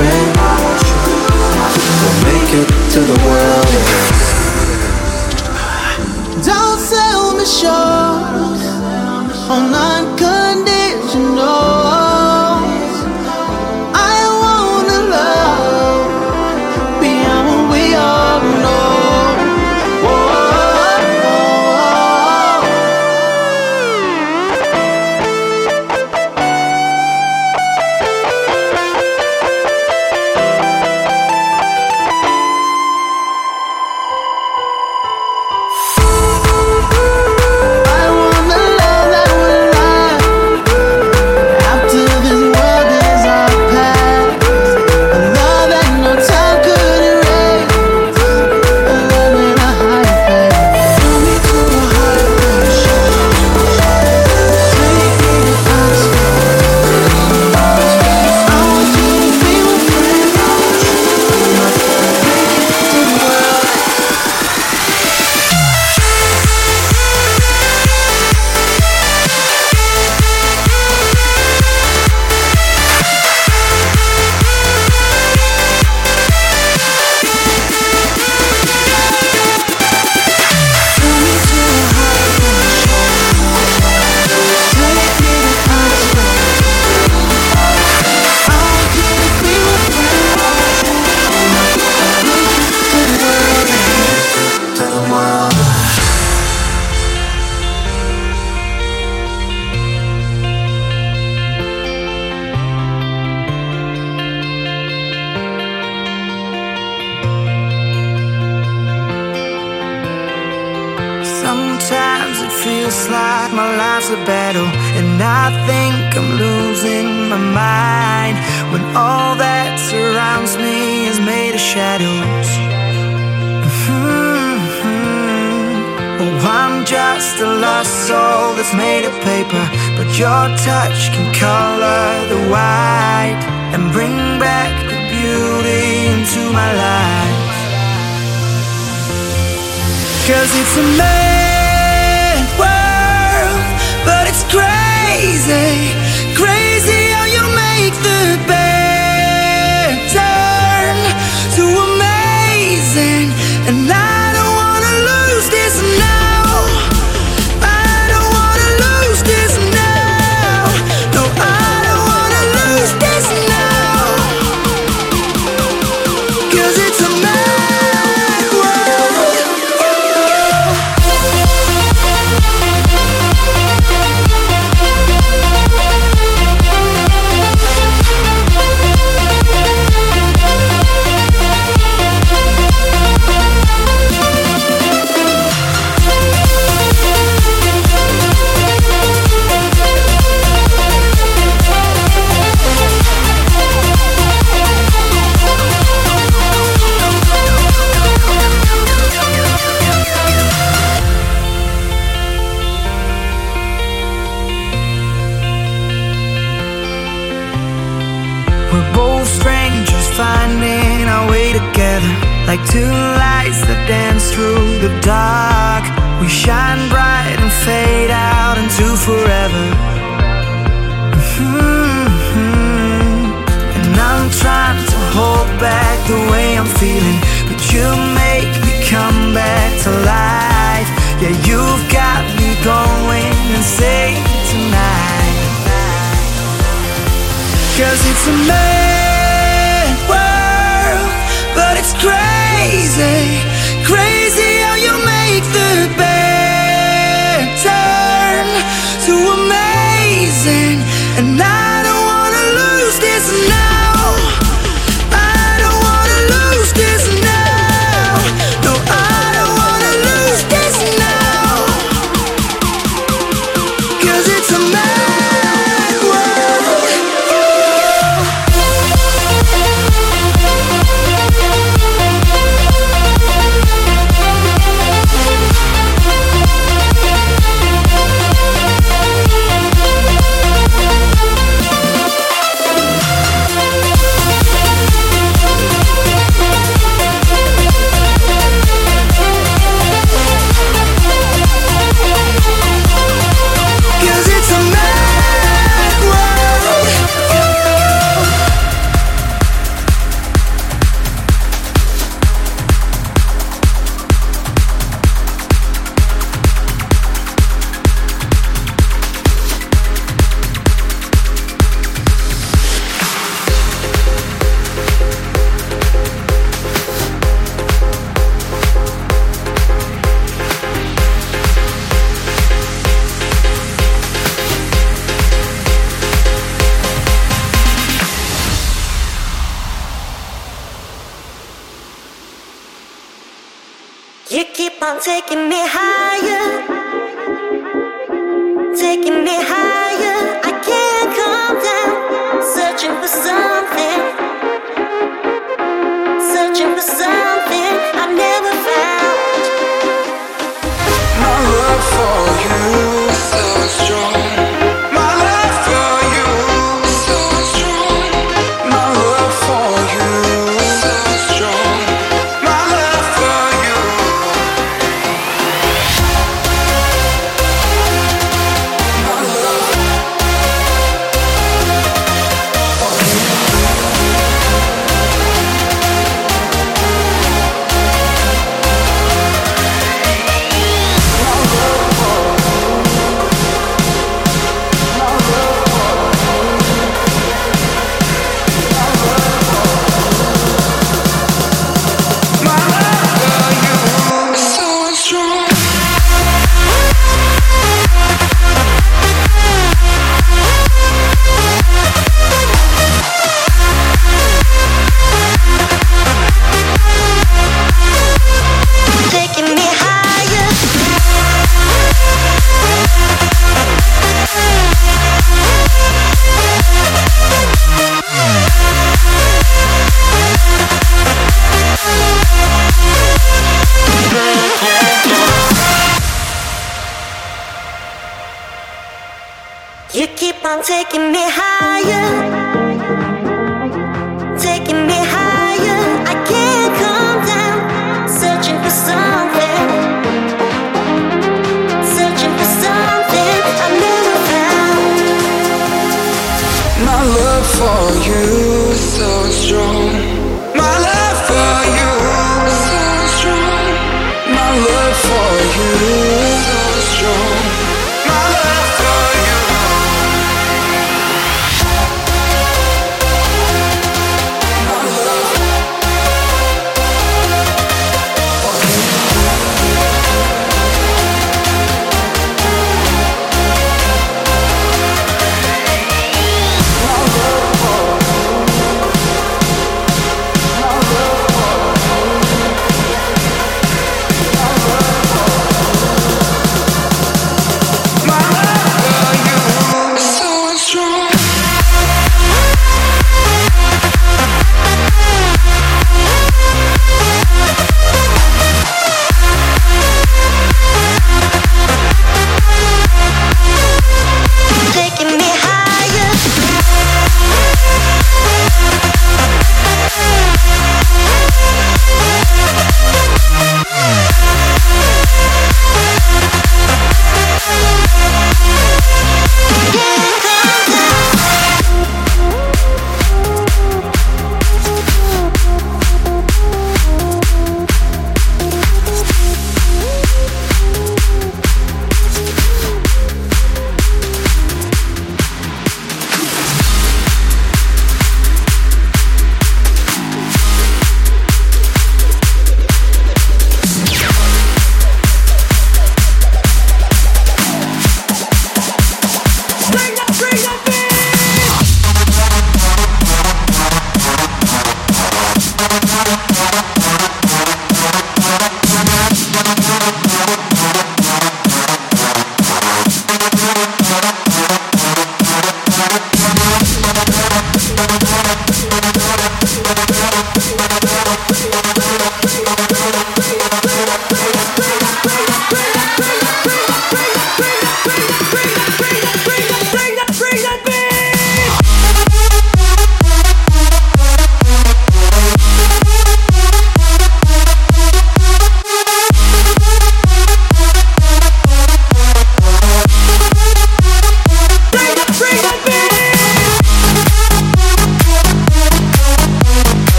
friend. We'll make it to the world.